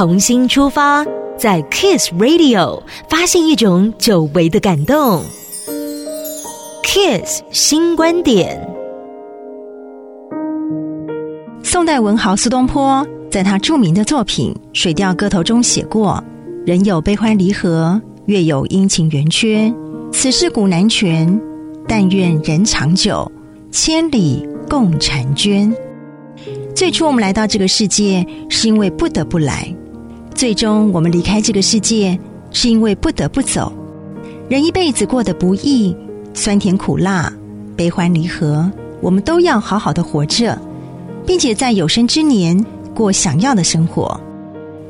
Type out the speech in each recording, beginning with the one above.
重新出发，在 Kiss Radio 发现一种久违的感动。Kiss 新观点。宋代文豪苏东坡在他著名的作品《水调歌头》中写过：“人有悲欢离合，月有阴晴圆缺，此事古难全。但愿人长久，千里共婵娟。”最初我们来到这个世界，是因为不得不来；最终我们离开这个世界，是因为不得不走。人一辈子过得不易，酸甜苦辣、悲欢离合，我们都要好好的活着，并且在有生之年过想要的生活。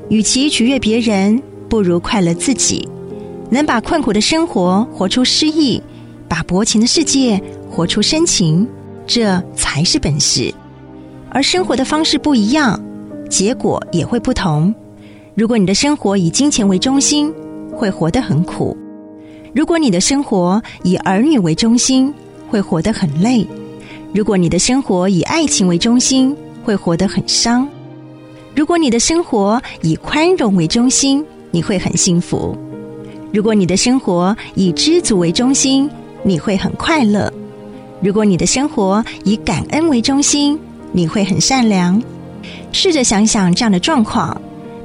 与其取悦别人，不如快乐自己。能把困苦的生活活出诗意，把薄情的世界活出深情，这才是本事。而生活的方式不一样，结果也会不同。如果你的生活以金钱为中心，会活得很苦；如果你的生活以儿女为中心，会活得很累；如果你的生活以爱情为中心，会活得很伤；如果你的生活以宽容为中心，你会很幸福；如果你的生活以知足为中心，你会很快乐；如果你的生活以感恩为中心，你会很善良，试着想想这样的状况：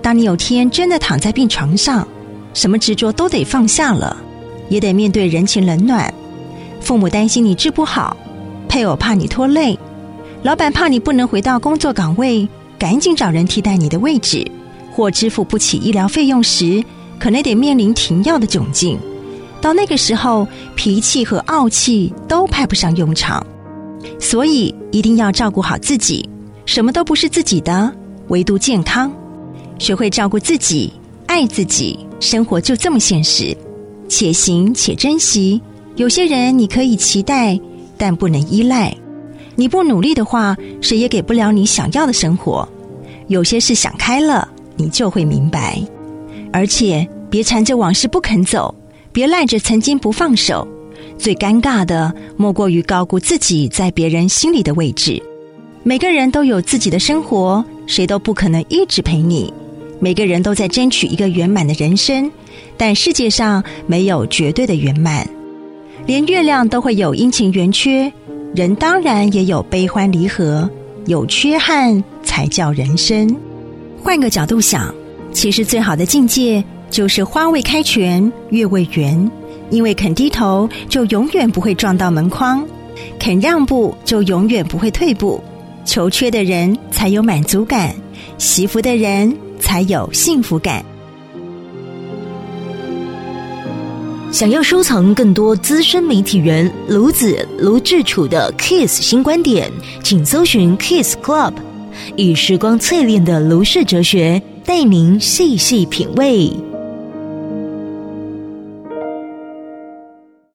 当你有天真的躺在病床上，什么执着都得放下了，也得面对人情冷暖。父母担心你治不好，配偶怕你拖累，老板怕你不能回到工作岗位，赶紧找人替代你的位置，或支付不起医疗费用时，可能得面临停药的窘境。到那个时候，脾气和傲气都派不上用场。所以一定要照顾好自己，什么都不是自己的，唯独健康。学会照顾自己，爱自己，生活就这么现实。且行且珍惜。有些人你可以期待，但不能依赖。你不努力的话，谁也给不了你想要的生活。有些事想开了，你就会明白。而且别缠着往事不肯走，别赖着曾经不放手。最尴尬的，莫过于高估自己在别人心里的位置。每个人都有自己的生活，谁都不可能一直陪你。每个人都在争取一个圆满的人生，但世界上没有绝对的圆满。连月亮都会有阴晴圆缺，人当然也有悲欢离合，有缺憾才叫人生。换个角度想，其实最好的境界就是花未开全，月未圆。因为肯低头，就永远不会撞到门框；肯让步，就永远不会退步。求缺的人才有满足感，惜福的人才有幸福感。想要收藏更多资深媒体人卢子卢志楚的 Kiss 新观点，请搜寻 Kiss Club，以时光淬炼的卢氏哲学，带您细细品味。